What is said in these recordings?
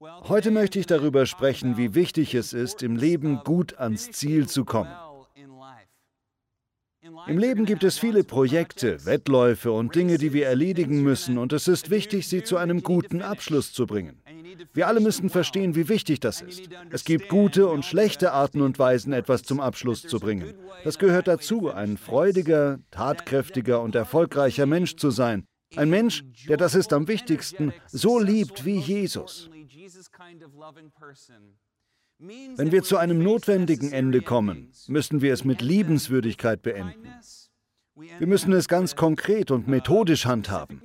Heute möchte ich darüber sprechen, wie wichtig es ist, im Leben gut ans Ziel zu kommen. Im Leben gibt es viele Projekte, Wettläufe und Dinge, die wir erledigen müssen, und es ist wichtig, sie zu einem guten Abschluss zu bringen. Wir alle müssen verstehen, wie wichtig das ist. Es gibt gute und schlechte Arten und Weisen, etwas zum Abschluss zu bringen. Das gehört dazu, ein freudiger, tatkräftiger und erfolgreicher Mensch zu sein. Ein Mensch, der das ist am wichtigsten, so liebt wie Jesus. Wenn wir zu einem notwendigen Ende kommen, müssen wir es mit Liebenswürdigkeit beenden. Wir müssen es ganz konkret und methodisch handhaben.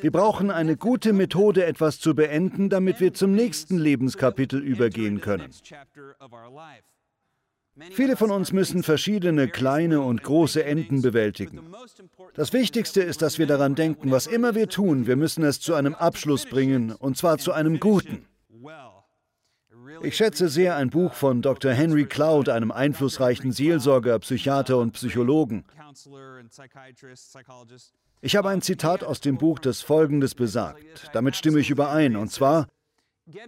Wir brauchen eine gute Methode, etwas zu beenden, damit wir zum nächsten Lebenskapitel übergehen können. Viele von uns müssen verschiedene kleine und große Enden bewältigen. Das Wichtigste ist, dass wir daran denken, was immer wir tun, wir müssen es zu einem Abschluss bringen, und zwar zu einem guten. Ich schätze sehr ein Buch von Dr. Henry Cloud, einem einflussreichen Seelsorger, Psychiater und Psychologen. Ich habe ein Zitat aus dem Buch, das Folgendes besagt. Damit stimme ich überein, und zwar,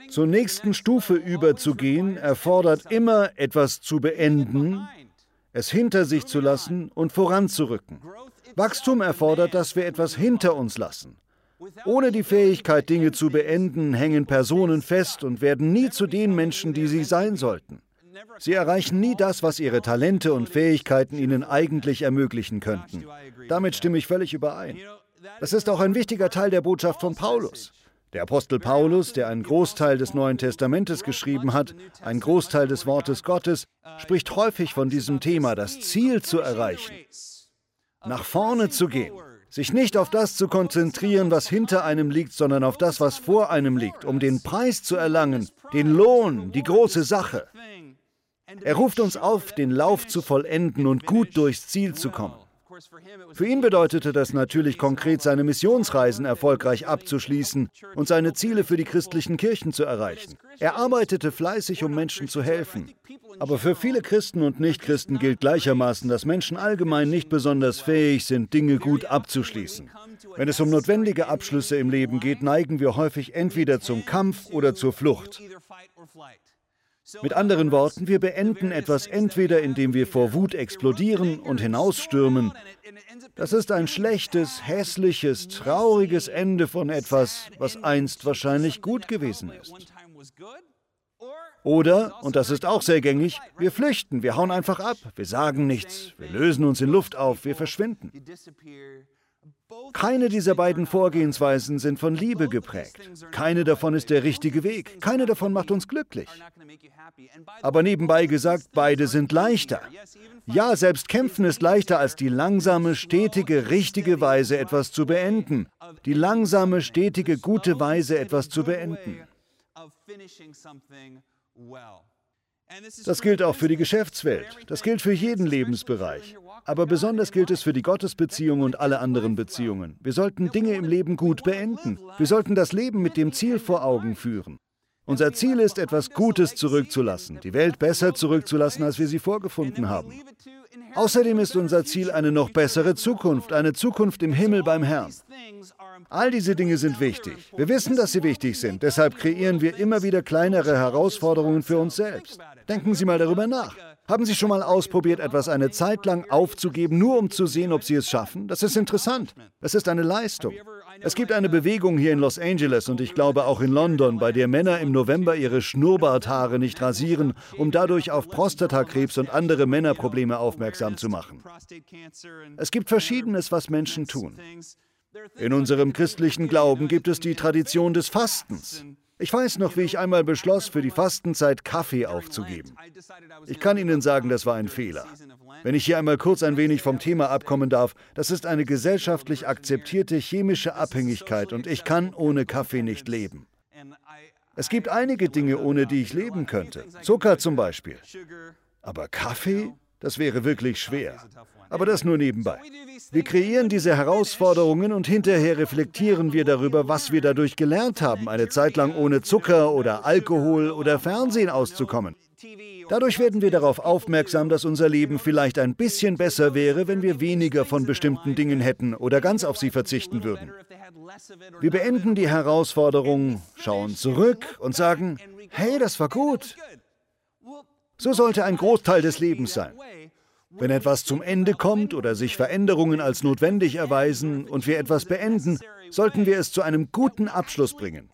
zur nächsten Stufe überzugehen, erfordert immer etwas zu beenden, es hinter sich zu lassen und voranzurücken. Wachstum erfordert, dass wir etwas hinter uns lassen. Ohne die Fähigkeit, Dinge zu beenden, hängen Personen fest und werden nie zu den Menschen, die sie sein sollten. Sie erreichen nie das, was ihre Talente und Fähigkeiten ihnen eigentlich ermöglichen könnten. Damit stimme ich völlig überein. Das ist auch ein wichtiger Teil der Botschaft von Paulus. Der Apostel Paulus, der einen Großteil des Neuen Testamentes geschrieben hat, einen Großteil des Wortes Gottes, spricht häufig von diesem Thema, das Ziel zu erreichen, nach vorne zu gehen. Sich nicht auf das zu konzentrieren, was hinter einem liegt, sondern auf das, was vor einem liegt, um den Preis zu erlangen, den Lohn, die große Sache. Er ruft uns auf, den Lauf zu vollenden und gut durchs Ziel zu kommen. Für ihn bedeutete das natürlich konkret, seine Missionsreisen erfolgreich abzuschließen und seine Ziele für die christlichen Kirchen zu erreichen. Er arbeitete fleißig, um Menschen zu helfen. Aber für viele Christen und Nichtchristen gilt gleichermaßen, dass Menschen allgemein nicht besonders fähig sind, Dinge gut abzuschließen. Wenn es um notwendige Abschlüsse im Leben geht, neigen wir häufig entweder zum Kampf oder zur Flucht. Mit anderen Worten, wir beenden etwas entweder indem wir vor Wut explodieren und hinausstürmen. Das ist ein schlechtes, hässliches, trauriges Ende von etwas, was einst wahrscheinlich gut gewesen ist. Oder, und das ist auch sehr gängig, wir flüchten, wir hauen einfach ab, wir sagen nichts, wir lösen uns in Luft auf, wir verschwinden. Keine dieser beiden Vorgehensweisen sind von Liebe geprägt. Keine davon ist der richtige Weg. Keine davon macht uns glücklich. Aber nebenbei gesagt, beide sind leichter. Ja, selbst kämpfen ist leichter als die langsame, stetige, richtige Weise, etwas zu beenden. Die langsame, stetige, gute Weise, etwas zu beenden. Das gilt auch für die Geschäftswelt. Das gilt für jeden Lebensbereich. Aber besonders gilt es für die Gottesbeziehung und alle anderen Beziehungen. Wir sollten Dinge im Leben gut beenden. Wir sollten das Leben mit dem Ziel vor Augen führen. Unser Ziel ist, etwas Gutes zurückzulassen, die Welt besser zurückzulassen, als wir sie vorgefunden haben. Außerdem ist unser Ziel eine noch bessere Zukunft, eine Zukunft im Himmel beim Herrn. All diese Dinge sind wichtig. Wir wissen, dass sie wichtig sind. Deshalb kreieren wir immer wieder kleinere Herausforderungen für uns selbst. Denken Sie mal darüber nach. Haben Sie schon mal ausprobiert, etwas eine Zeit lang aufzugeben, nur um zu sehen, ob Sie es schaffen? Das ist interessant. Es ist eine Leistung. Es gibt eine Bewegung hier in Los Angeles und ich glaube auch in London, bei der Männer im November ihre Schnurrbarthaare nicht rasieren, um dadurch auf Prostatakrebs und andere Männerprobleme aufmerksam zu machen. Es gibt Verschiedenes, was Menschen tun. In unserem christlichen Glauben gibt es die Tradition des Fastens. Ich weiß noch, wie ich einmal beschloss, für die Fastenzeit Kaffee aufzugeben. Ich kann Ihnen sagen, das war ein Fehler. Wenn ich hier einmal kurz ein wenig vom Thema abkommen darf, das ist eine gesellschaftlich akzeptierte chemische Abhängigkeit und ich kann ohne Kaffee nicht leben. Es gibt einige Dinge, ohne die ich leben könnte. Zucker zum Beispiel. Aber Kaffee? Das wäre wirklich schwer. Aber das nur nebenbei. Wir kreieren diese Herausforderungen und hinterher reflektieren wir darüber, was wir dadurch gelernt haben, eine Zeit lang ohne Zucker oder Alkohol oder Fernsehen auszukommen. Dadurch werden wir darauf aufmerksam, dass unser Leben vielleicht ein bisschen besser wäre, wenn wir weniger von bestimmten Dingen hätten oder ganz auf sie verzichten würden. Wir beenden die Herausforderung, schauen zurück und sagen, hey, das war gut. So sollte ein Großteil des Lebens sein. Wenn etwas zum Ende kommt oder sich Veränderungen als notwendig erweisen und wir etwas beenden, sollten wir es zu einem guten Abschluss bringen.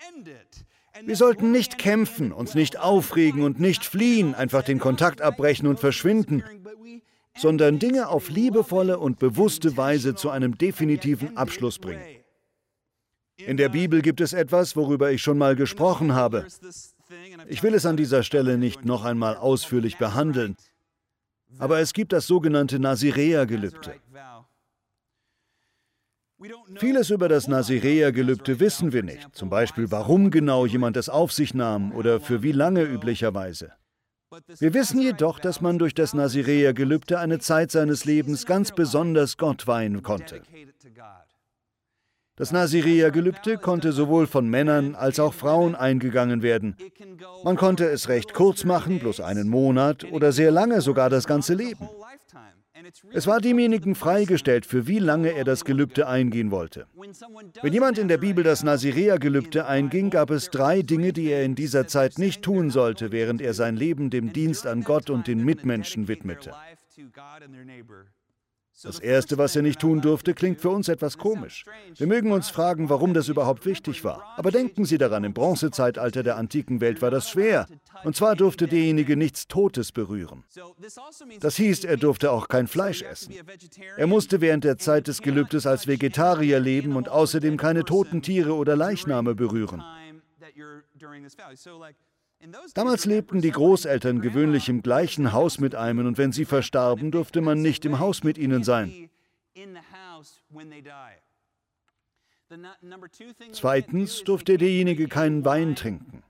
Wir sollten nicht kämpfen, uns nicht aufregen und nicht fliehen, einfach den Kontakt abbrechen und verschwinden, sondern Dinge auf liebevolle und bewusste Weise zu einem definitiven Abschluss bringen. In der Bibel gibt es etwas, worüber ich schon mal gesprochen habe. Ich will es an dieser Stelle nicht noch einmal ausführlich behandeln, aber es gibt das sogenannte Nazirea-Gelübde. Vieles über das Nazirea-Gelübde wissen wir nicht, zum Beispiel warum genau jemand es auf sich nahm oder für wie lange üblicherweise. Wir wissen jedoch, dass man durch das Nazirea-Gelübde eine Zeit seines Lebens ganz besonders Gott weihen konnte. Das Nazirea-Gelübde konnte sowohl von Männern als auch Frauen eingegangen werden. Man konnte es recht kurz machen, bloß einen Monat, oder sehr lange, sogar das ganze Leben. Es war demjenigen freigestellt, für wie lange er das Gelübde eingehen wollte. Wenn jemand in der Bibel das Nazirea-Gelübde einging, gab es drei Dinge, die er in dieser Zeit nicht tun sollte, während er sein Leben dem Dienst an Gott und den Mitmenschen widmete. Das Erste, was er nicht tun durfte, klingt für uns etwas komisch. Wir mögen uns fragen, warum das überhaupt wichtig war. Aber denken Sie daran, im Bronzezeitalter der antiken Welt war das schwer. Und zwar durfte derjenige nichts Totes berühren. Das hieß, er durfte auch kein Fleisch essen. Er musste während der Zeit des Gelübdes als Vegetarier leben und außerdem keine toten Tiere oder Leichname berühren. Damals lebten die Großeltern gewöhnlich im gleichen Haus mit einem und wenn sie verstarben, durfte man nicht im Haus mit ihnen sein. Zweitens durfte derjenige keinen Wein trinken.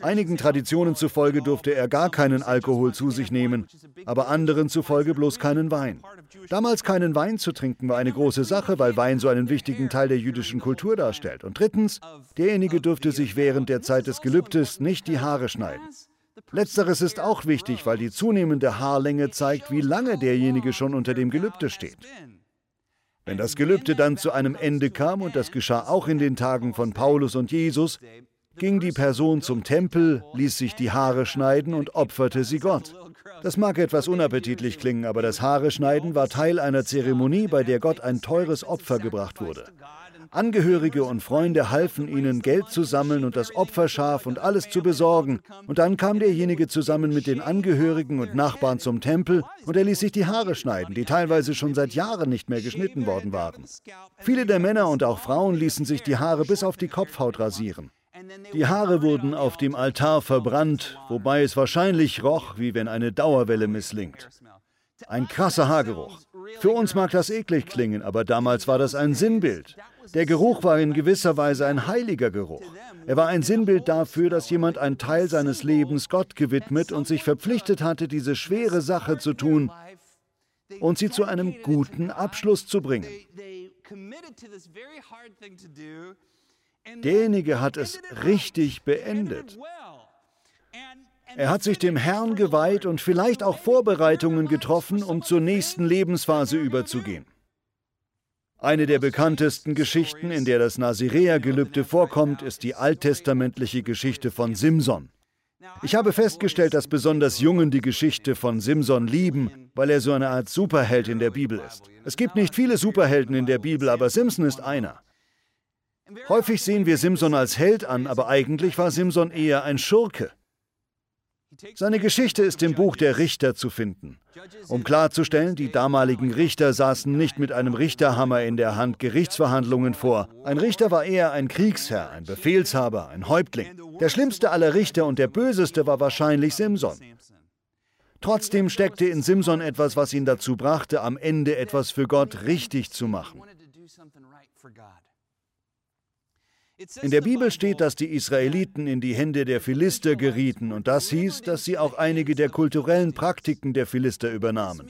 Einigen Traditionen zufolge durfte er gar keinen Alkohol zu sich nehmen, aber anderen zufolge bloß keinen Wein. Damals keinen Wein zu trinken war eine große Sache, weil Wein so einen wichtigen Teil der jüdischen Kultur darstellt. Und drittens, derjenige durfte sich während der Zeit des Gelübdes nicht die Haare schneiden. Letzteres ist auch wichtig, weil die zunehmende Haarlänge zeigt, wie lange derjenige schon unter dem Gelübde steht. Wenn das Gelübde dann zu einem Ende kam, und das geschah auch in den Tagen von Paulus und Jesus, ging die Person zum Tempel, ließ sich die Haare schneiden und opferte sie Gott. Das mag etwas unappetitlich klingen, aber das Haare schneiden war Teil einer Zeremonie, bei der Gott ein teures Opfer gebracht wurde. Angehörige und Freunde halfen ihnen, Geld zu sammeln und das Opferschaf und alles zu besorgen. Und dann kam derjenige zusammen mit den Angehörigen und Nachbarn zum Tempel und er ließ sich die Haare schneiden, die teilweise schon seit Jahren nicht mehr geschnitten worden waren. Viele der Männer und auch Frauen ließen sich die Haare bis auf die Kopfhaut rasieren. Die Haare wurden auf dem Altar verbrannt, wobei es wahrscheinlich roch, wie wenn eine Dauerwelle misslingt. Ein krasser Haargeruch. Für uns mag das eklig klingen, aber damals war das ein Sinnbild. Der Geruch war in gewisser Weise ein heiliger Geruch. Er war ein Sinnbild dafür, dass jemand einen Teil seines Lebens Gott gewidmet und sich verpflichtet hatte, diese schwere Sache zu tun und sie zu einem guten Abschluss zu bringen. Derjenige hat es richtig beendet. Er hat sich dem Herrn geweiht und vielleicht auch Vorbereitungen getroffen, um zur nächsten Lebensphase überzugehen. Eine der bekanntesten Geschichten, in der das Nazirea-Gelübde vorkommt, ist die alttestamentliche Geschichte von Simson. Ich habe festgestellt, dass besonders Jungen die Geschichte von Simson lieben, weil er so eine Art Superheld in der Bibel ist. Es gibt nicht viele Superhelden in der Bibel, aber Simson ist einer. Häufig sehen wir Simson als Held an, aber eigentlich war Simson eher ein Schurke. Seine Geschichte ist im Buch der Richter zu finden. Um klarzustellen, die damaligen Richter saßen nicht mit einem Richterhammer in der Hand Gerichtsverhandlungen vor. Ein Richter war eher ein Kriegsherr, ein Befehlshaber, ein Häuptling. Der schlimmste aller Richter und der böseste war wahrscheinlich Simson. Trotzdem steckte in Simson etwas, was ihn dazu brachte, am Ende etwas für Gott richtig zu machen. In der Bibel steht, dass die Israeliten in die Hände der Philister gerieten und das hieß, dass sie auch einige der kulturellen Praktiken der Philister übernahmen.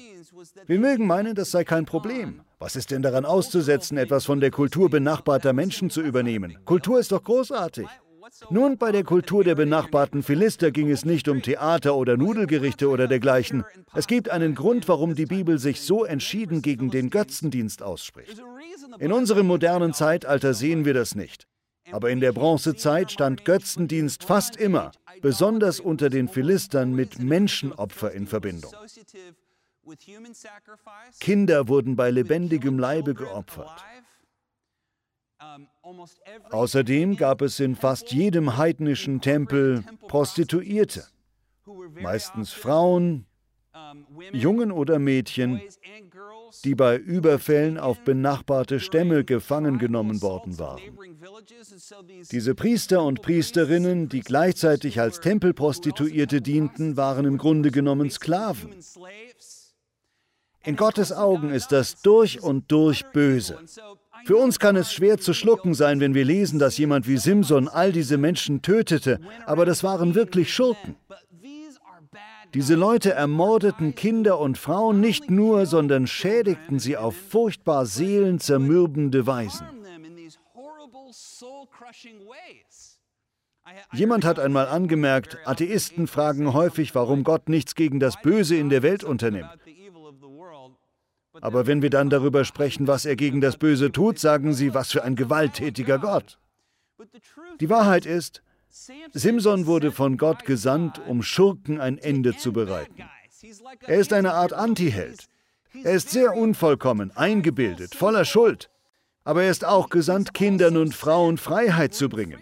Wir mögen meinen, das sei kein Problem. Was ist denn daran auszusetzen, etwas von der Kultur benachbarter Menschen zu übernehmen? Kultur ist doch großartig. Nun, bei der Kultur der benachbarten Philister ging es nicht um Theater oder Nudelgerichte oder dergleichen. Es gibt einen Grund, warum die Bibel sich so entschieden gegen den Götzendienst ausspricht. In unserem modernen Zeitalter sehen wir das nicht. Aber in der Bronzezeit stand Götzendienst fast immer, besonders unter den Philistern, mit Menschenopfer in Verbindung. Kinder wurden bei lebendigem Leibe geopfert. Außerdem gab es in fast jedem heidnischen Tempel Prostituierte, meistens Frauen, Jungen oder Mädchen, die bei Überfällen auf benachbarte Stämme gefangen genommen worden waren. Diese Priester und Priesterinnen, die gleichzeitig als Tempelprostituierte dienten, waren im Grunde genommen Sklaven. In Gottes Augen ist das durch und durch böse. Für uns kann es schwer zu schlucken sein, wenn wir lesen, dass jemand wie Simson all diese Menschen tötete, aber das waren wirklich Schurken. Diese Leute ermordeten Kinder und Frauen nicht nur, sondern schädigten sie auf furchtbar seelenzermürbende Weisen. Jemand hat einmal angemerkt, Atheisten fragen häufig, warum Gott nichts gegen das Böse in der Welt unternimmt. Aber wenn wir dann darüber sprechen, was er gegen das Böse tut, sagen sie, was für ein gewalttätiger Gott. Die Wahrheit ist, Simson wurde von Gott gesandt, um Schurken ein Ende zu bereiten. Er ist eine Art Antiheld. Er ist sehr unvollkommen, eingebildet, voller Schuld. Aber er ist auch gesandt, Kindern und Frauen Freiheit zu bringen.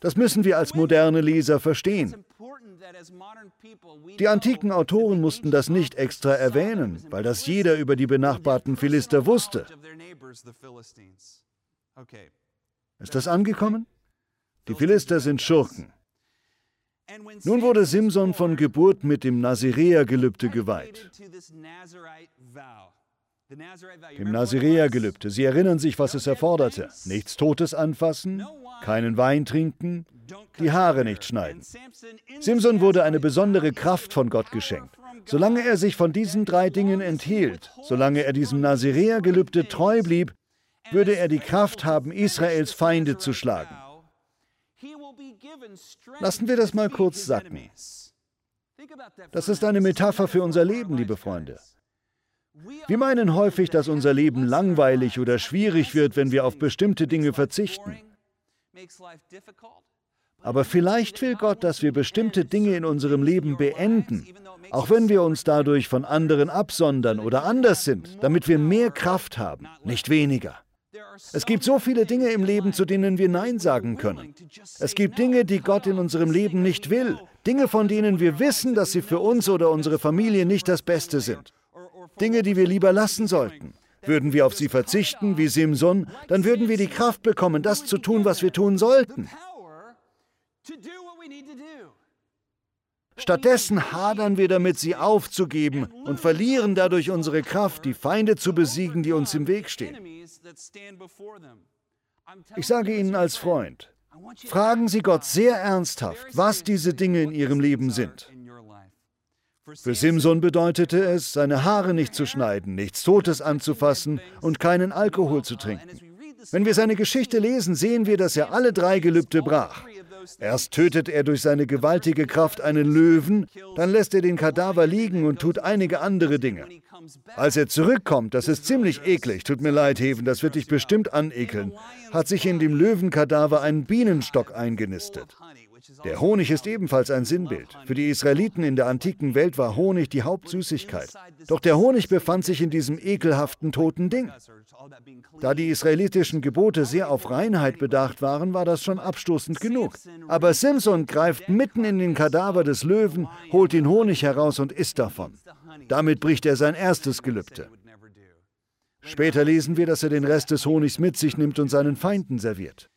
Das müssen wir als moderne Leser verstehen. Die antiken Autoren mussten das nicht extra erwähnen, weil das jeder über die benachbarten Philister wusste. Ist das angekommen? Die Philister sind Schurken. Nun wurde Simson von Geburt mit dem Naziräergelübde geweiht. Dem Naziräergelübde. Sie erinnern sich, was es erforderte. Nichts Totes anfassen, keinen Wein trinken, die Haare nicht schneiden. Simson wurde eine besondere Kraft von Gott geschenkt. Solange er sich von diesen drei Dingen enthielt, solange er diesem Naziräergelübde treu blieb, würde er die Kraft haben, Israels Feinde zu schlagen. Lassen wir das mal kurz sacken. Das ist eine Metapher für unser Leben, liebe Freunde. Wir meinen häufig, dass unser Leben langweilig oder schwierig wird, wenn wir auf bestimmte Dinge verzichten. Aber vielleicht will Gott, dass wir bestimmte Dinge in unserem Leben beenden, auch wenn wir uns dadurch von anderen absondern oder anders sind, damit wir mehr Kraft haben, nicht weniger. Es gibt so viele Dinge im Leben, zu denen wir Nein sagen können. Es gibt Dinge, die Gott in unserem Leben nicht will. Dinge, von denen wir wissen, dass sie für uns oder unsere Familie nicht das Beste sind. Dinge, die wir lieber lassen sollten. Würden wir auf sie verzichten, wie Simson, dann würden wir die Kraft bekommen, das zu tun, was wir tun sollten. Stattdessen hadern wir damit, sie aufzugeben und verlieren dadurch unsere Kraft, die Feinde zu besiegen, die uns im Weg stehen. Ich sage Ihnen als Freund, fragen Sie Gott sehr ernsthaft, was diese Dinge in Ihrem Leben sind. Für Simson bedeutete es, seine Haare nicht zu schneiden, nichts Totes anzufassen und keinen Alkohol zu trinken. Wenn wir seine Geschichte lesen, sehen wir, dass er alle drei Gelübde brach. Erst tötet er durch seine gewaltige Kraft einen Löwen, dann lässt er den Kadaver liegen und tut einige andere Dinge. Als er zurückkommt, das ist ziemlich eklig, tut mir leid, Heven, das wird dich bestimmt anekeln, hat sich in dem Löwenkadaver ein Bienenstock eingenistet. Der Honig ist ebenfalls ein Sinnbild. Für die Israeliten in der antiken Welt war Honig die Hauptsüßigkeit. Doch der Honig befand sich in diesem ekelhaften toten Ding. Da die israelitischen Gebote sehr auf Reinheit bedacht waren, war das schon abstoßend genug. Aber Simson greift mitten in den Kadaver des Löwen, holt den Honig heraus und isst davon. Damit bricht er sein erstes Gelübde. Später lesen wir, dass er den Rest des Honigs mit sich nimmt und seinen Feinden serviert.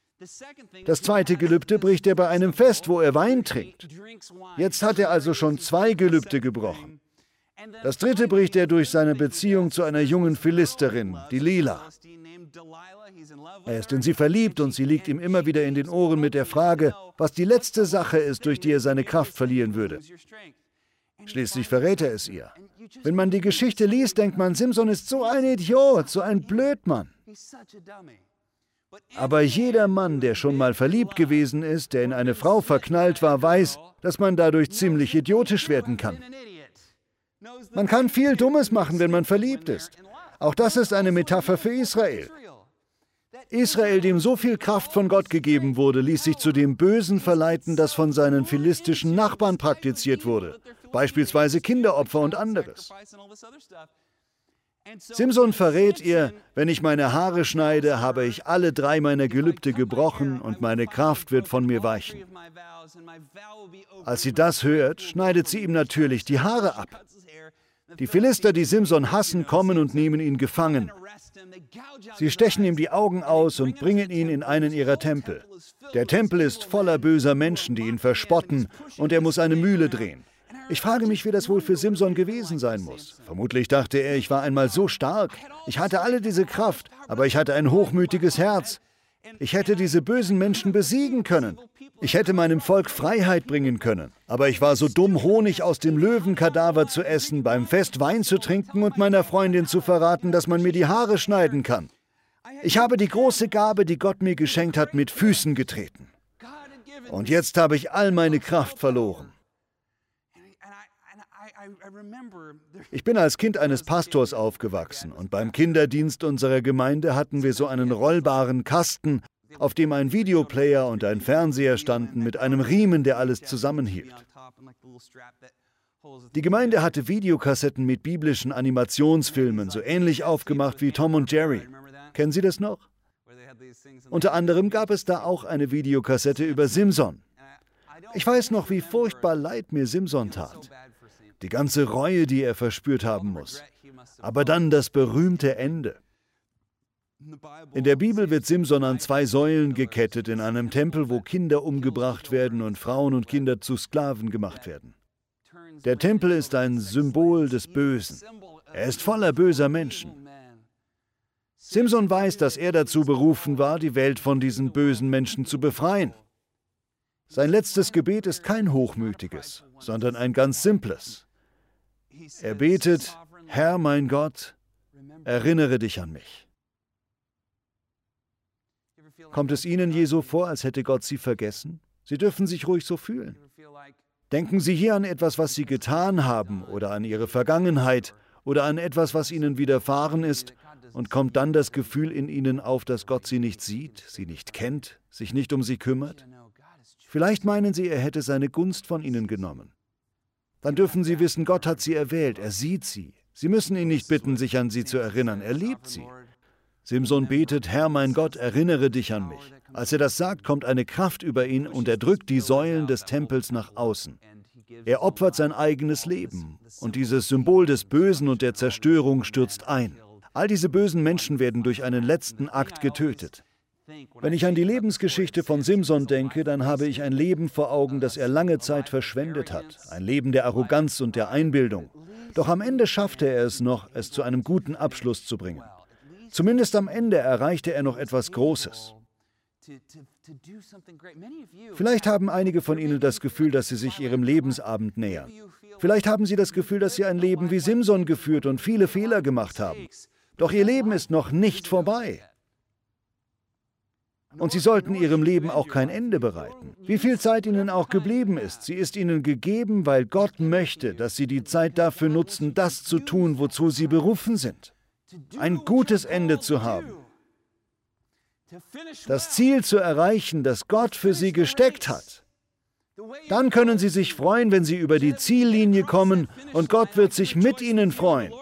Das zweite Gelübde bricht er bei einem Fest, wo er Wein trinkt. Jetzt hat er also schon zwei Gelübde gebrochen. Das dritte bricht er durch seine Beziehung zu einer jungen Philisterin, die Lila. Er ist in sie verliebt und sie liegt ihm immer wieder in den Ohren mit der Frage, was die letzte Sache ist, durch die er seine Kraft verlieren würde. Schließlich verrät er es ihr. Wenn man die Geschichte liest, denkt man, Simson ist so ein Idiot, so ein Blödmann. Aber jeder Mann, der schon mal verliebt gewesen ist, der in eine Frau verknallt war, weiß, dass man dadurch ziemlich idiotisch werden kann. Man kann viel Dummes machen, wenn man verliebt ist. Auch das ist eine Metapher für Israel. Israel, dem so viel Kraft von Gott gegeben wurde, ließ sich zu dem Bösen verleiten, das von seinen philistischen Nachbarn praktiziert wurde, beispielsweise Kinderopfer und anderes. Simson verrät ihr, wenn ich meine Haare schneide, habe ich alle drei meiner Gelübde gebrochen und meine Kraft wird von mir weichen. Als sie das hört, schneidet sie ihm natürlich die Haare ab. Die Philister, die Simson hassen, kommen und nehmen ihn gefangen. Sie stechen ihm die Augen aus und bringen ihn in einen ihrer Tempel. Der Tempel ist voller böser Menschen, die ihn verspotten, und er muss eine Mühle drehen. Ich frage mich, wie das wohl für Simson gewesen sein muss. Vermutlich dachte er, ich war einmal so stark. Ich hatte alle diese Kraft, aber ich hatte ein hochmütiges Herz. Ich hätte diese bösen Menschen besiegen können. Ich hätte meinem Volk Freiheit bringen können. Aber ich war so dumm, Honig aus dem Löwenkadaver zu essen, beim Fest Wein zu trinken und meiner Freundin zu verraten, dass man mir die Haare schneiden kann. Ich habe die große Gabe, die Gott mir geschenkt hat, mit Füßen getreten. Und jetzt habe ich all meine Kraft verloren. Ich bin als Kind eines Pastors aufgewachsen und beim Kinderdienst unserer Gemeinde hatten wir so einen rollbaren Kasten, auf dem ein Videoplayer und ein Fernseher standen mit einem Riemen, der alles zusammenhielt. Die Gemeinde hatte Videokassetten mit biblischen Animationsfilmen, so ähnlich aufgemacht wie Tom und Jerry. Kennen Sie das noch? Unter anderem gab es da auch eine Videokassette über Simson. Ich weiß noch, wie furchtbar leid mir Simson tat die ganze Reue, die er verspürt haben muss. Aber dann das berühmte Ende. In der Bibel wird Simson an zwei Säulen gekettet in einem Tempel, wo Kinder umgebracht werden und Frauen und Kinder zu Sklaven gemacht werden. Der Tempel ist ein Symbol des Bösen. Er ist voller böser Menschen. Simson weiß, dass er dazu berufen war, die Welt von diesen bösen Menschen zu befreien. Sein letztes Gebet ist kein hochmütiges, sondern ein ganz simples. Er betet, Herr mein Gott, erinnere dich an mich. Kommt es Ihnen je so vor, als hätte Gott Sie vergessen? Sie dürfen sich ruhig so fühlen. Denken Sie hier an etwas, was Sie getan haben oder an Ihre Vergangenheit oder an etwas, was Ihnen widerfahren ist und kommt dann das Gefühl in Ihnen auf, dass Gott Sie nicht sieht, Sie nicht kennt, sich nicht um Sie kümmert? Vielleicht meinen Sie, er hätte seine Gunst von Ihnen genommen. Dann dürfen Sie wissen, Gott hat Sie erwählt, er sieht Sie. Sie müssen ihn nicht bitten, sich an Sie zu erinnern, er liebt Sie. Simson betet, Herr mein Gott, erinnere dich an mich. Als er das sagt, kommt eine Kraft über ihn und er drückt die Säulen des Tempels nach außen. Er opfert sein eigenes Leben und dieses Symbol des Bösen und der Zerstörung stürzt ein. All diese bösen Menschen werden durch einen letzten Akt getötet. Wenn ich an die Lebensgeschichte von Simson denke, dann habe ich ein Leben vor Augen, das er lange Zeit verschwendet hat. Ein Leben der Arroganz und der Einbildung. Doch am Ende schaffte er es noch, es zu einem guten Abschluss zu bringen. Zumindest am Ende erreichte er noch etwas Großes. Vielleicht haben einige von Ihnen das Gefühl, dass Sie sich Ihrem Lebensabend nähern. Vielleicht haben Sie das Gefühl, dass Sie ein Leben wie Simson geführt und viele Fehler gemacht haben. Doch Ihr Leben ist noch nicht vorbei. Und sie sollten ihrem Leben auch kein Ende bereiten. Wie viel Zeit ihnen auch geblieben ist, sie ist ihnen gegeben, weil Gott möchte, dass sie die Zeit dafür nutzen, das zu tun, wozu sie berufen sind. Ein gutes Ende zu haben. Das Ziel zu erreichen, das Gott für sie gesteckt hat. Dann können sie sich freuen, wenn sie über die Ziellinie kommen und Gott wird sich mit ihnen freuen.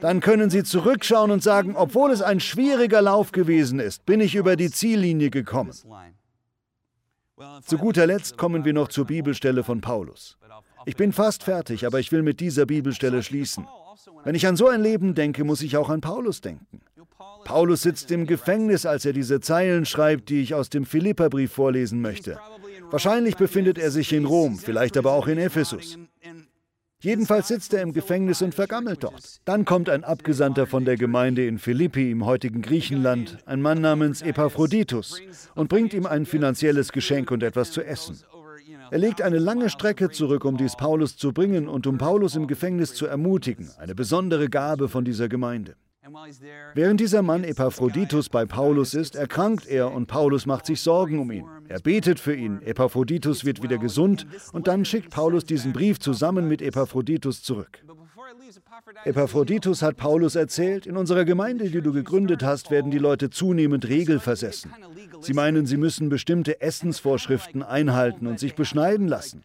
Dann können Sie zurückschauen und sagen, obwohl es ein schwieriger Lauf gewesen ist, bin ich über die Ziellinie gekommen. Zu guter Letzt kommen wir noch zur Bibelstelle von Paulus. Ich bin fast fertig, aber ich will mit dieser Bibelstelle schließen. Wenn ich an so ein Leben denke, muss ich auch an Paulus denken. Paulus sitzt im Gefängnis, als er diese Zeilen schreibt, die ich aus dem Philipperbrief vorlesen möchte. Wahrscheinlich befindet er sich in Rom, vielleicht aber auch in Ephesus. Jedenfalls sitzt er im Gefängnis und vergammelt dort. Dann kommt ein Abgesandter von der Gemeinde in Philippi im heutigen Griechenland, ein Mann namens Epaphroditus, und bringt ihm ein finanzielles Geschenk und etwas zu essen. Er legt eine lange Strecke zurück, um dies Paulus zu bringen und um Paulus im Gefängnis zu ermutigen, eine besondere Gabe von dieser Gemeinde. Während dieser Mann Epaphroditus bei Paulus ist, erkrankt er und Paulus macht sich Sorgen um ihn. Er betet für ihn, Epaphroditus wird wieder gesund und dann schickt Paulus diesen Brief zusammen mit Epaphroditus zurück. Epaphroditus hat Paulus erzählt, in unserer Gemeinde, die du gegründet hast, werden die Leute zunehmend regelversessen. Sie meinen, sie müssen bestimmte Essensvorschriften einhalten und sich beschneiden lassen.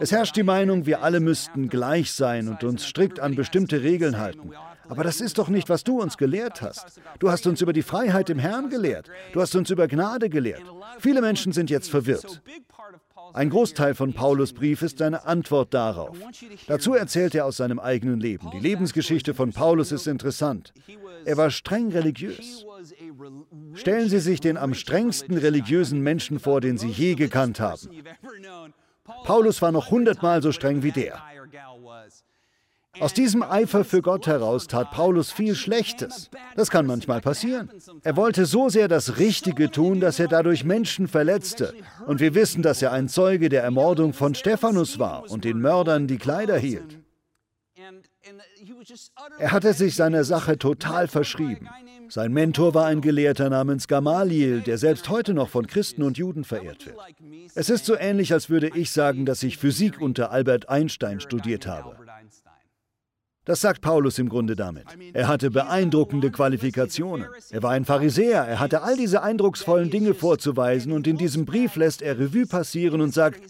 Es herrscht die Meinung, wir alle müssten gleich sein und uns strikt an bestimmte Regeln halten. Aber das ist doch nicht, was du uns gelehrt hast. Du hast uns über die Freiheit im Herrn gelehrt. Du hast uns über Gnade gelehrt. Viele Menschen sind jetzt verwirrt. Ein Großteil von Paulus Brief ist seine Antwort darauf. Dazu erzählt er aus seinem eigenen Leben. Die Lebensgeschichte von Paulus ist interessant. Er war streng religiös. Stellen Sie sich den am strengsten religiösen Menschen vor, den Sie je gekannt haben. Paulus war noch hundertmal so streng wie der. Aus diesem Eifer für Gott heraus tat Paulus viel Schlechtes. Das kann manchmal passieren. Er wollte so sehr das Richtige tun, dass er dadurch Menschen verletzte. Und wir wissen, dass er ein Zeuge der Ermordung von Stephanus war und den Mördern die Kleider hielt. Er hatte sich seiner Sache total verschrieben. Sein Mentor war ein Gelehrter namens Gamaliel, der selbst heute noch von Christen und Juden verehrt wird. Es ist so ähnlich, als würde ich sagen, dass ich Physik unter Albert Einstein studiert habe. Das sagt Paulus im Grunde damit. Er hatte beeindruckende Qualifikationen. Er war ein Pharisäer, er hatte all diese eindrucksvollen Dinge vorzuweisen und in diesem Brief lässt er Revue passieren und sagt,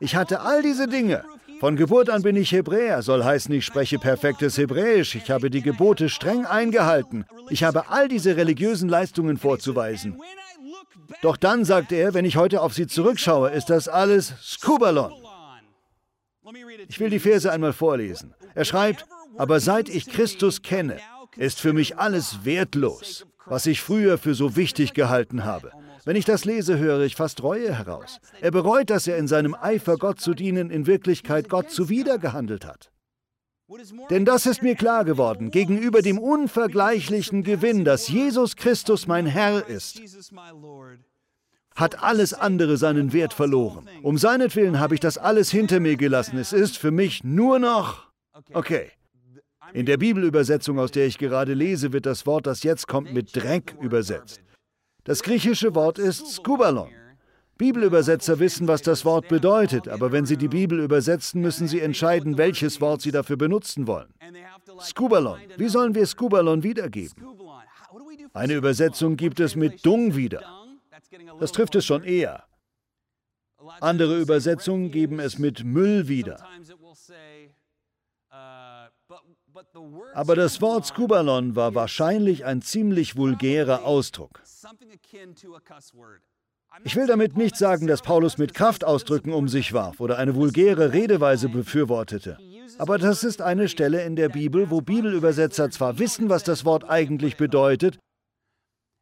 ich hatte all diese Dinge. Von Geburt an bin ich Hebräer, soll heißen, ich spreche perfektes Hebräisch, ich habe die Gebote streng eingehalten, ich habe all diese religiösen Leistungen vorzuweisen. Doch dann sagt er, wenn ich heute auf sie zurückschaue, ist das alles Skubalon. Ich will die Verse einmal vorlesen. Er schreibt, aber seit ich Christus kenne, ist für mich alles wertlos, was ich früher für so wichtig gehalten habe. Wenn ich das lese, höre ich fast Reue heraus. Er bereut, dass er in seinem Eifer, Gott zu dienen, in Wirklichkeit Gott zuwider gehandelt hat. Denn das ist mir klar geworden, gegenüber dem unvergleichlichen Gewinn, dass Jesus Christus mein Herr ist, hat alles andere seinen Wert verloren. Um seinetwillen habe ich das alles hinter mir gelassen. Es ist für mich nur noch... Okay, in der Bibelübersetzung, aus der ich gerade lese, wird das Wort, das jetzt kommt, mit Dreck übersetzt. Das griechische Wort ist Skubalon. Bibelübersetzer wissen, was das Wort bedeutet, aber wenn sie die Bibel übersetzen, müssen sie entscheiden, welches Wort sie dafür benutzen wollen. Skubalon. Wie sollen wir Skubalon wiedergeben? Eine Übersetzung gibt es mit Dung wieder. Das trifft es schon eher. Andere Übersetzungen geben es mit Müll wieder. Aber das Wort Skubalon war wahrscheinlich ein ziemlich vulgärer Ausdruck. Ich will damit nicht sagen, dass Paulus mit Kraftausdrücken um sich warf oder eine vulgäre Redeweise befürwortete. Aber das ist eine Stelle in der Bibel, wo Bibelübersetzer zwar wissen, was das Wort eigentlich bedeutet,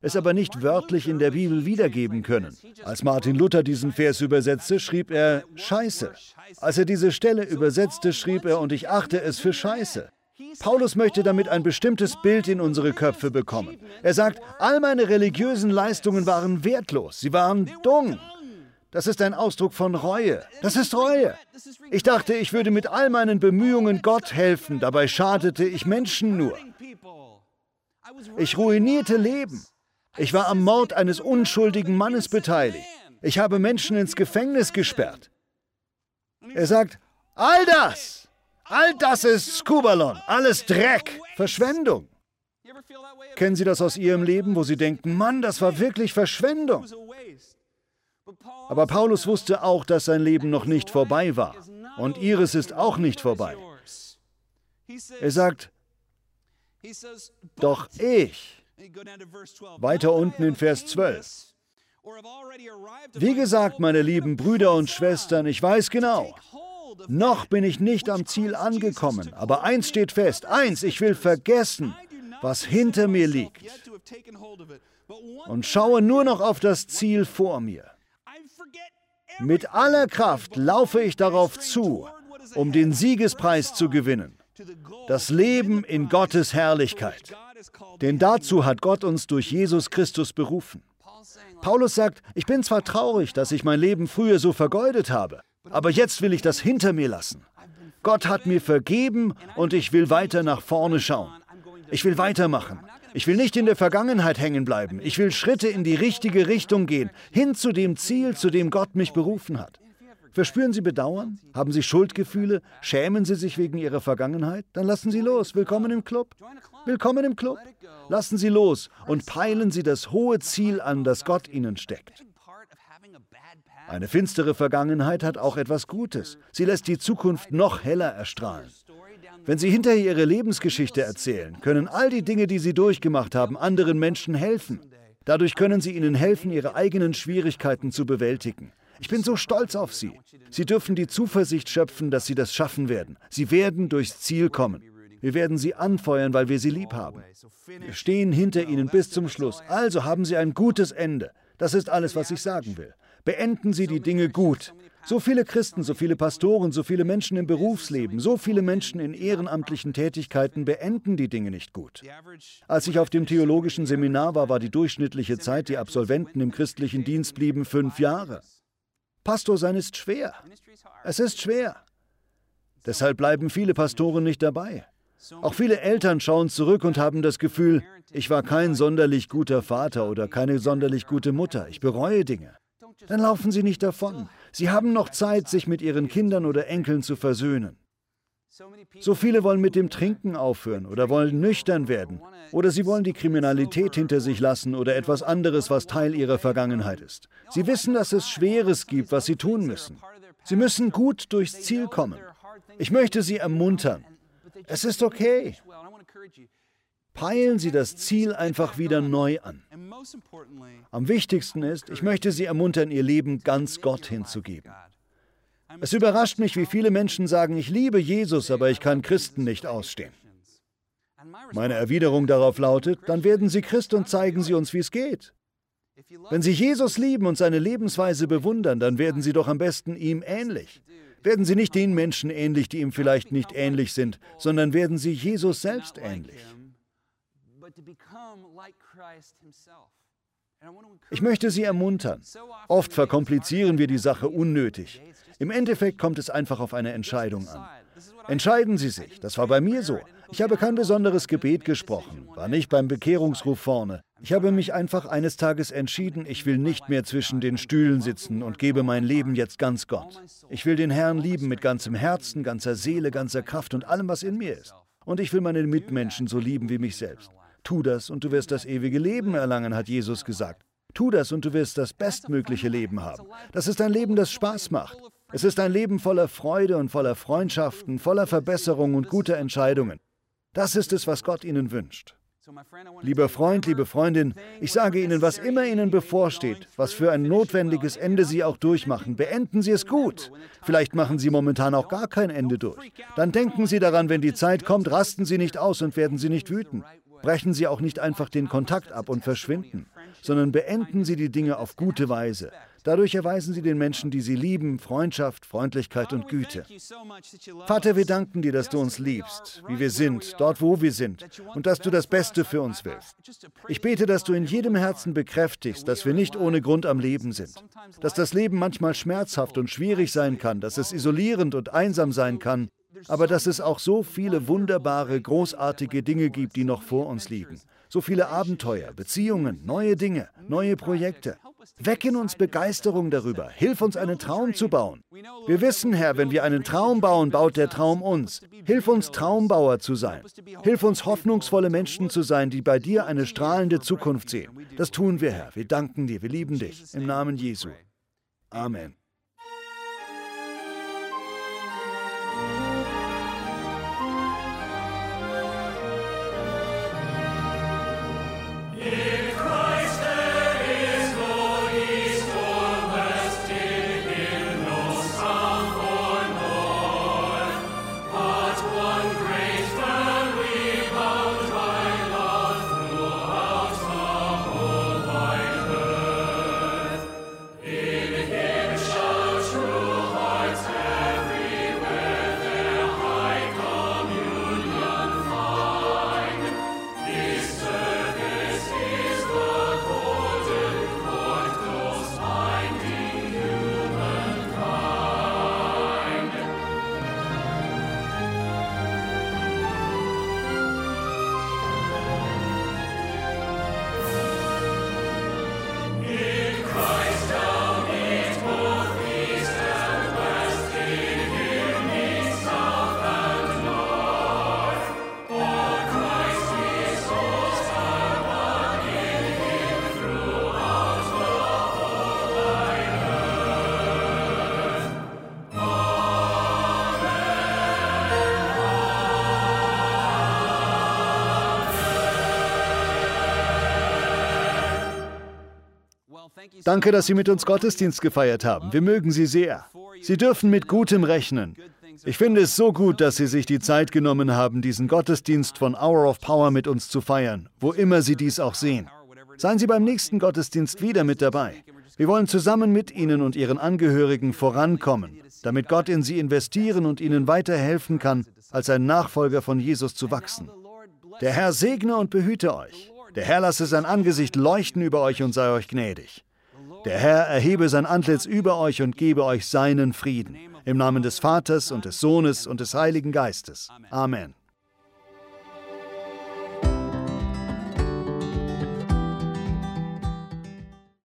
es aber nicht wörtlich in der Bibel wiedergeben können. Als Martin Luther diesen Vers übersetzte, schrieb er Scheiße. Als er diese Stelle übersetzte, schrieb er, und ich achte es für Scheiße. Paulus möchte damit ein bestimmtes Bild in unsere Köpfe bekommen. Er sagt, all meine religiösen Leistungen waren wertlos, sie waren dumm. Das ist ein Ausdruck von Reue. Das ist Reue. Ich dachte, ich würde mit all meinen Bemühungen Gott helfen, dabei schadete ich Menschen nur. Ich ruinierte Leben. Ich war am Mord eines unschuldigen Mannes beteiligt. Ich habe Menschen ins Gefängnis gesperrt. Er sagt, all das All das ist Skubalon, alles Dreck, Verschwendung. Kennen Sie das aus Ihrem Leben, wo Sie denken, Mann, das war wirklich Verschwendung? Aber Paulus wusste auch, dass sein Leben noch nicht vorbei war. Und Ihres ist auch nicht vorbei. Er sagt, doch ich, weiter unten in Vers 12, wie gesagt, meine lieben Brüder und Schwestern, ich weiß genau, noch bin ich nicht am Ziel angekommen, aber eins steht fest, eins, ich will vergessen, was hinter mir liegt und schaue nur noch auf das Ziel vor mir. Mit aller Kraft laufe ich darauf zu, um den Siegespreis zu gewinnen, das Leben in Gottes Herrlichkeit. Denn dazu hat Gott uns durch Jesus Christus berufen. Paulus sagt, ich bin zwar traurig, dass ich mein Leben früher so vergeudet habe, aber jetzt will ich das hinter mir lassen. Gott hat mir vergeben und ich will weiter nach vorne schauen. Ich will weitermachen. Ich will nicht in der Vergangenheit hängen bleiben. Ich will Schritte in die richtige Richtung gehen, hin zu dem Ziel, zu dem Gott mich berufen hat. Verspüren Sie Bedauern? Haben Sie Schuldgefühle? Schämen Sie sich wegen Ihrer Vergangenheit? Dann lassen Sie los. Willkommen im Club. Willkommen im Club. Lassen Sie los und peilen Sie das hohe Ziel an, das Gott Ihnen steckt. Eine finstere Vergangenheit hat auch etwas Gutes. Sie lässt die Zukunft noch heller erstrahlen. Wenn Sie hinterher Ihre Lebensgeschichte erzählen, können all die Dinge, die Sie durchgemacht haben, anderen Menschen helfen. Dadurch können Sie ihnen helfen, ihre eigenen Schwierigkeiten zu bewältigen. Ich bin so stolz auf Sie. Sie dürfen die Zuversicht schöpfen, dass Sie das schaffen werden. Sie werden durchs Ziel kommen. Wir werden Sie anfeuern, weil wir Sie lieb haben. Wir stehen hinter Ihnen bis zum Schluss. Also haben Sie ein gutes Ende. Das ist alles, was ich sagen will. Beenden Sie die Dinge gut. So viele Christen, so viele Pastoren, so viele Menschen im Berufsleben, so viele Menschen in ehrenamtlichen Tätigkeiten beenden die Dinge nicht gut. Als ich auf dem theologischen Seminar war, war die durchschnittliche Zeit, die Absolventen im christlichen Dienst blieben, fünf Jahre. Pastor sein ist schwer. Es ist schwer. Deshalb bleiben viele Pastoren nicht dabei. Auch viele Eltern schauen zurück und haben das Gefühl, ich war kein sonderlich guter Vater oder keine sonderlich gute Mutter. Ich bereue Dinge. Dann laufen Sie nicht davon. Sie haben noch Zeit, sich mit Ihren Kindern oder Enkeln zu versöhnen. So viele wollen mit dem Trinken aufhören oder wollen nüchtern werden oder sie wollen die Kriminalität hinter sich lassen oder etwas anderes, was Teil ihrer Vergangenheit ist. Sie wissen, dass es Schweres gibt, was sie tun müssen. Sie müssen gut durchs Ziel kommen. Ich möchte Sie ermuntern. Es ist okay. Peilen Sie das Ziel einfach wieder neu an. Am wichtigsten ist, ich möchte Sie ermuntern, Ihr Leben ganz Gott hinzugeben. Es überrascht mich, wie viele Menschen sagen, ich liebe Jesus, aber ich kann Christen nicht ausstehen. Meine Erwiderung darauf lautet, dann werden Sie Christ und zeigen Sie uns, wie es geht. Wenn Sie Jesus lieben und seine Lebensweise bewundern, dann werden Sie doch am besten ihm ähnlich. Werden Sie nicht den Menschen ähnlich, die ihm vielleicht nicht ähnlich sind, sondern werden Sie Jesus selbst ähnlich. Ich möchte Sie ermuntern. Oft verkomplizieren wir die Sache unnötig. Im Endeffekt kommt es einfach auf eine Entscheidung an. Entscheiden Sie sich. Das war bei mir so. Ich habe kein besonderes Gebet gesprochen, war nicht beim Bekehrungsruf vorne. Ich habe mich einfach eines Tages entschieden, ich will nicht mehr zwischen den Stühlen sitzen und gebe mein Leben jetzt ganz Gott. Ich will den Herrn lieben mit ganzem Herzen, ganzer Seele, ganzer Kraft und allem, was in mir ist. Und ich will meine Mitmenschen so lieben wie mich selbst. Tu das und du wirst das ewige Leben erlangen, hat Jesus gesagt. Tu das und du wirst das bestmögliche Leben haben. Das ist ein Leben, das Spaß macht. Es ist ein Leben voller Freude und voller Freundschaften, voller Verbesserung und guter Entscheidungen. Das ist es, was Gott Ihnen wünscht. Lieber Freund, liebe Freundin, ich sage Ihnen, was immer Ihnen bevorsteht, was für ein notwendiges Ende Sie auch durchmachen, beenden Sie es gut. Vielleicht machen Sie momentan auch gar kein Ende durch. Dann denken Sie daran, wenn die Zeit kommt, rasten Sie nicht aus und werden Sie nicht wütend. Brechen Sie auch nicht einfach den Kontakt ab und verschwinden, sondern beenden Sie die Dinge auf gute Weise. Dadurch erweisen Sie den Menschen, die Sie lieben, Freundschaft, Freundlichkeit und Güte. Vater, wir danken dir, dass du uns liebst, wie wir sind, dort, wo wir sind, und dass du das Beste für uns willst. Ich bete, dass du in jedem Herzen bekräftigst, dass wir nicht ohne Grund am Leben sind, dass das Leben manchmal schmerzhaft und schwierig sein kann, dass es isolierend und einsam sein kann, aber dass es auch so viele wunderbare, großartige Dinge gibt, die noch vor uns liegen. So viele Abenteuer, Beziehungen, neue Dinge, neue Projekte. Weck in uns Begeisterung darüber. Hilf uns, einen Traum zu bauen. Wir wissen, Herr, wenn wir einen Traum bauen, baut der Traum uns. Hilf uns, Traumbauer zu sein. Hilf uns, hoffnungsvolle Menschen zu sein, die bei dir eine strahlende Zukunft sehen. Das tun wir, Herr. Wir danken dir. Wir lieben dich. Im Namen Jesu. Amen. Danke, dass Sie mit uns Gottesdienst gefeiert haben. Wir mögen Sie sehr. Sie dürfen mit Gutem rechnen. Ich finde es so gut, dass Sie sich die Zeit genommen haben, diesen Gottesdienst von Hour of Power mit uns zu feiern, wo immer Sie dies auch sehen. Seien Sie beim nächsten Gottesdienst wieder mit dabei. Wir wollen zusammen mit Ihnen und Ihren Angehörigen vorankommen, damit Gott in Sie investieren und Ihnen weiterhelfen kann, als ein Nachfolger von Jesus zu wachsen. Der Herr segne und behüte euch. Der Herr lasse sein Angesicht leuchten über euch und sei euch gnädig. Der Herr erhebe sein Antlitz über euch und gebe euch seinen Frieden. Im Namen des Vaters und des Sohnes und des Heiligen Geistes. Amen.